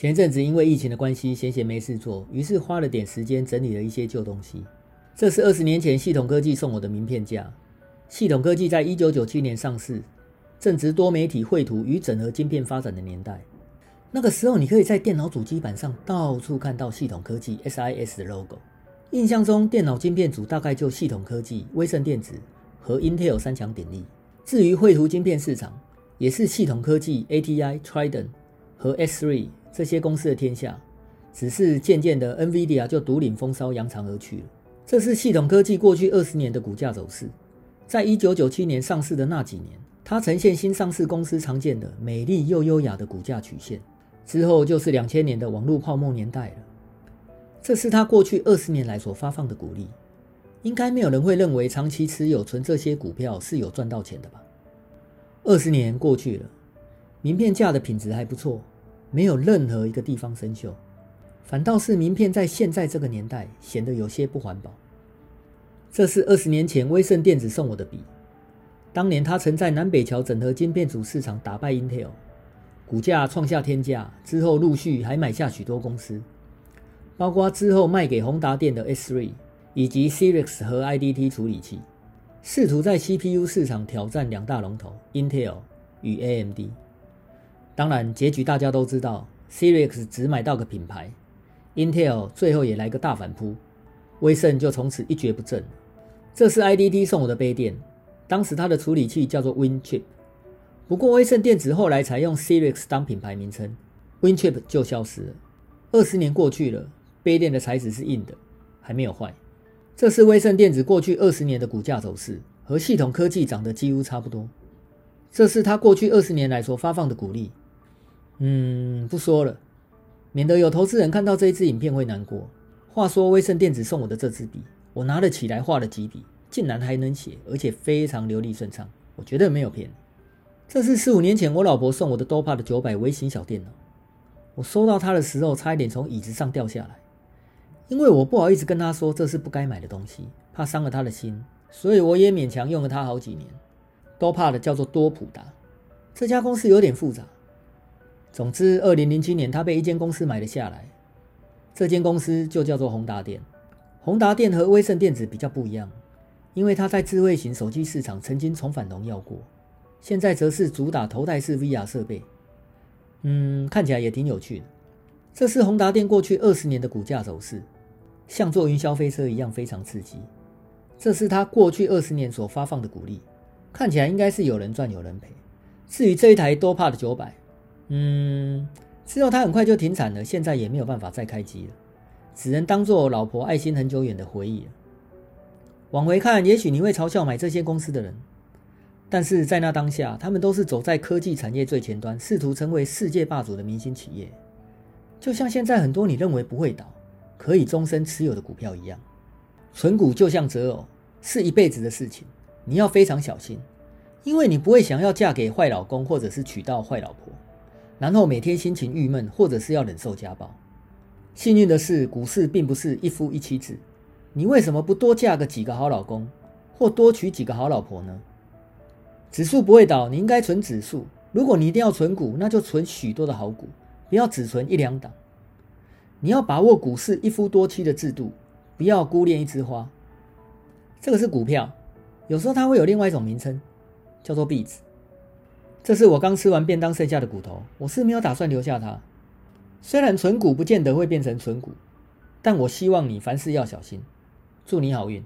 前阵子因为疫情的关系，闲闲没事做，于是花了点时间整理了一些旧东西。这是二十年前系统科技送我的名片架。系统科技在一九九七年上市，正值多媒体绘图与整合晶片发展的年代。那个时候，你可以在电脑主机板上到处看到系统科技 SIS 的 logo。印象中，电脑晶片组大概就系统科技、威盛电子和 Intel 三强鼎立。至于绘图晶片市场，也是系统科技、ATI、Trident 和 S3。这些公司的天下，只是渐渐的，NVIDIA 就独领风骚，扬长而去了。这是系统科技过去二十年的股价走势。在一九九七年上市的那几年，它呈现新上市公司常见的美丽又优雅的股价曲线。之后就是两千年的网络泡沫年代了。这是它过去二十年来所发放的股利。应该没有人会认为长期持有存这些股票是有赚到钱的吧？二十年过去了，名片架的品质还不错。没有任何一个地方生锈，反倒是名片在现在这个年代显得有些不环保。这是二十年前威盛电子送我的笔，当年他曾在南北桥整合晶片组市场打败 Intel，股价创下天价，之后陆续还买下许多公司，包括之后卖给宏达电的 S3 以及 Cyrix 和 IDT 处理器，试图在 CPU 市场挑战两大龙头 Intel 与 AMD。当然，结局大家都知道，Cyrix 只买到个品牌，Intel 最后也来个大反扑，威盛就从此一蹶不振。这是 IDT 送我的杯垫，当时它的处理器叫做 WinChip，不过威盛电子后来采用 Cyrix 当品牌名称，WinChip 就消失了。二十年过去了，杯垫的材质是硬的，还没有坏。这是威盛电子过去二十年的股价走势，和系统科技涨得几乎差不多。这是它过去二十年来所发放的股利。嗯，不说了，免得有投资人看到这一支影片会难过。话说，威盛电子送我的这支笔，我拿了起来画了几笔，竟然还能写，而且非常流利顺畅，我绝对没有骗你。这是四五年前我老婆送我的 DOPA 的九百微型小电脑，我收到它的时候，差一点从椅子上掉下来，因为我不好意思跟她说这是不该买的东西，怕伤了她的心，所以我也勉强用了它好几年。Doppart 叫做多普达，这家公司有点复杂。总之，二零零七年，他被一间公司买了下来。这间公司就叫做宏达电。宏达电和威盛电子比较不一样，因为它在智慧型手机市场曾经重返荣耀过，现在则是主打头戴式 VR 设备。嗯，看起来也挺有趣的。这是宏达电过去二十年的股价走势，像坐云霄飞车一样非常刺激。这是他过去二十年所发放的股利，看起来应该是有人赚有人赔。至于这一台多帕的九百。嗯，之后他很快就停产了，现在也没有办法再开机了，只能当做老婆爱心很久远的回忆了。往回看，也许你会嘲笑买这些公司的人，但是在那当下，他们都是走在科技产业最前端，试图成为世界霸主的明星企业。就像现在很多你认为不会倒、可以终身持有的股票一样，存股就像择偶，是一辈子的事情，你要非常小心，因为你不会想要嫁给坏老公，或者是娶到坏老婆。然后每天心情郁闷，或者是要忍受家暴。幸运的是，股市并不是一夫一妻制。你为什么不多嫁个几个好老公，或多娶几个好老婆呢？指数不会倒，你应该存指数。如果你一定要存股，那就存许多的好股，不要只存一两档。你要把握股市一夫多妻的制度，不要孤恋一枝花。这个是股票，有时候它会有另外一种名称，叫做币值。这是我刚吃完便当剩下的骨头，我是没有打算留下它。虽然存骨不见得会变成存骨，但我希望你凡事要小心。祝你好运。